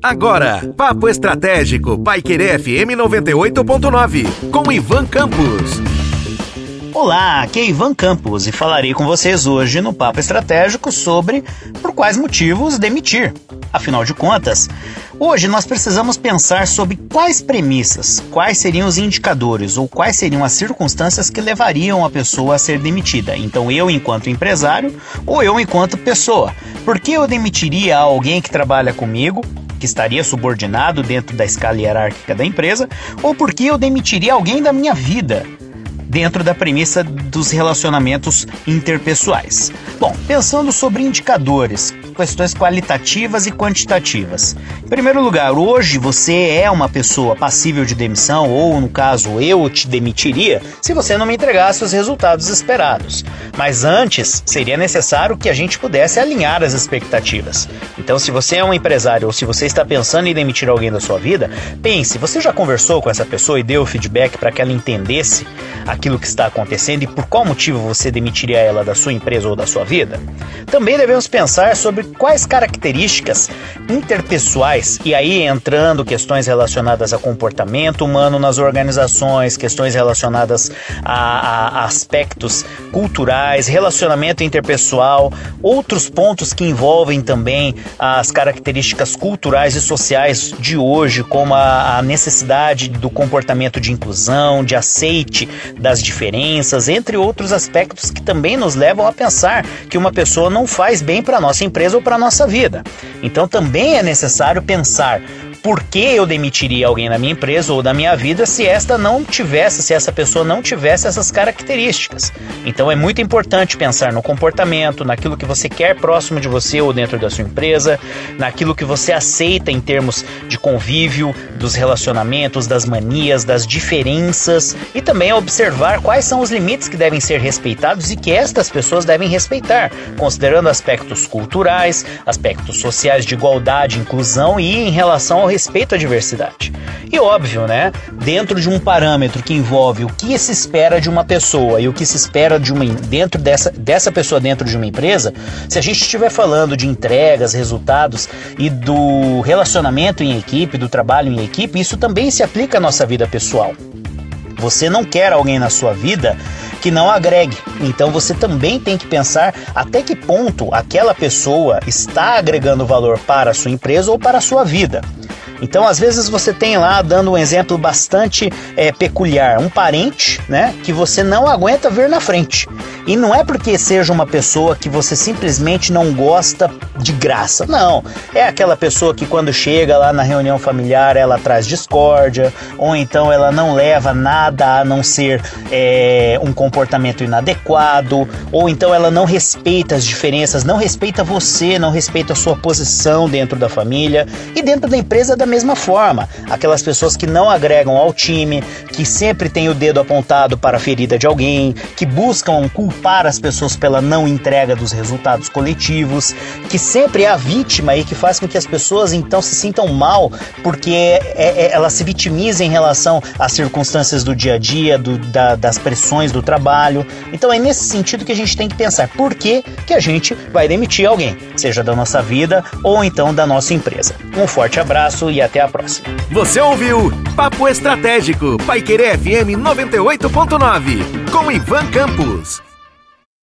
Agora, Papo Estratégico, Paiquerê FM 98.9, com Ivan Campos. Olá, aqui é Ivan Campos e falarei com vocês hoje no Papo Estratégico sobre por quais motivos demitir. Afinal de contas, hoje nós precisamos pensar sobre quais premissas, quais seriam os indicadores ou quais seriam as circunstâncias que levariam a pessoa a ser demitida. Então, eu, enquanto empresário, ou eu, enquanto pessoa. Por que eu demitiria alguém que trabalha comigo, que estaria subordinado dentro da escala hierárquica da empresa, ou porque eu demitiria alguém da minha vida, dentro da premissa dos relacionamentos interpessoais. Bom, pensando sobre indicadores, questões qualitativas e quantitativas. Em primeiro lugar, hoje você é uma pessoa passível de demissão, ou no caso eu te demitiria, se você não me entregasse os resultados esperados. Mas antes, seria necessário que a gente pudesse alinhar as expectativas. Então, se você é um empresário ou se você está pensando em demitir alguém da sua vida, pense: você já conversou com essa pessoa e deu feedback para que ela entendesse aquilo que está acontecendo e por qual motivo você demitiria ela da sua empresa ou da sua vida? Também devemos pensar sobre quais características interpessoais, e aí entrando questões relacionadas a comportamento humano nas organizações, questões relacionadas a, a aspectos culturais, relacionamento interpessoal, outros pontos que envolvem também as características culturais e sociais de hoje, como a, a necessidade do comportamento de inclusão, de aceite das diferenças, entre outros aspectos que também nos levam a pensar que uma pessoa não faz bem para nossa empresa ou para nossa vida. Então também é necessário pensar por que eu demitiria alguém na minha empresa ou da minha vida se esta não tivesse, se essa pessoa não tivesse essas características. Então é muito importante pensar no comportamento, naquilo que você quer próximo de você ou dentro da sua empresa, naquilo que você aceita em termos de convívio, dos relacionamentos, das manias, das diferenças e também observar quais são os limites que devem ser respeitados e que estas pessoas devem respeitar, considerando aspectos culturais, aspectos sociais de igualdade, inclusão e em relação ao respeito à diversidade. E óbvio, né? Dentro de um parâmetro que envolve o que se espera de uma pessoa e o que se espera de uma dentro dessa, dessa pessoa dentro de uma empresa, se a gente estiver falando de entregas, resultados e do relacionamento em equipe, do trabalho em equipe, isso também se aplica à nossa vida pessoal. Você não quer alguém na sua vida que não agregue. Então você também tem que pensar até que ponto aquela pessoa está agregando valor para a sua empresa ou para a sua vida. Então, às vezes você tem lá, dando um exemplo bastante é, peculiar, um parente, né, que você não aguenta ver na frente. E não é porque seja uma pessoa que você simplesmente não gosta de graça. Não. É aquela pessoa que quando chega lá na reunião familiar ela traz discórdia, ou então ela não leva nada a não ser é, um comportamento inadequado, ou então ela não respeita as diferenças, não respeita você, não respeita a sua posição dentro da família e dentro da empresa da mesma forma. Aquelas pessoas que não agregam ao time, que sempre têm o dedo apontado para a ferida de alguém, que buscam culpar as pessoas pela não entrega dos resultados coletivos, que sempre é a vítima e que faz com que as pessoas então se sintam mal porque é, é, elas se vitimizem em relação às circunstâncias do dia a dia, do, da, das pressões do trabalho. Então é nesse sentido que a gente tem que pensar por que, que a gente vai demitir alguém, seja da nossa vida ou então da nossa empresa. Um forte abraço e até a próxima. Você ouviu Papo Estratégico, Paiquerê FM 98.9, com Ivan Campos.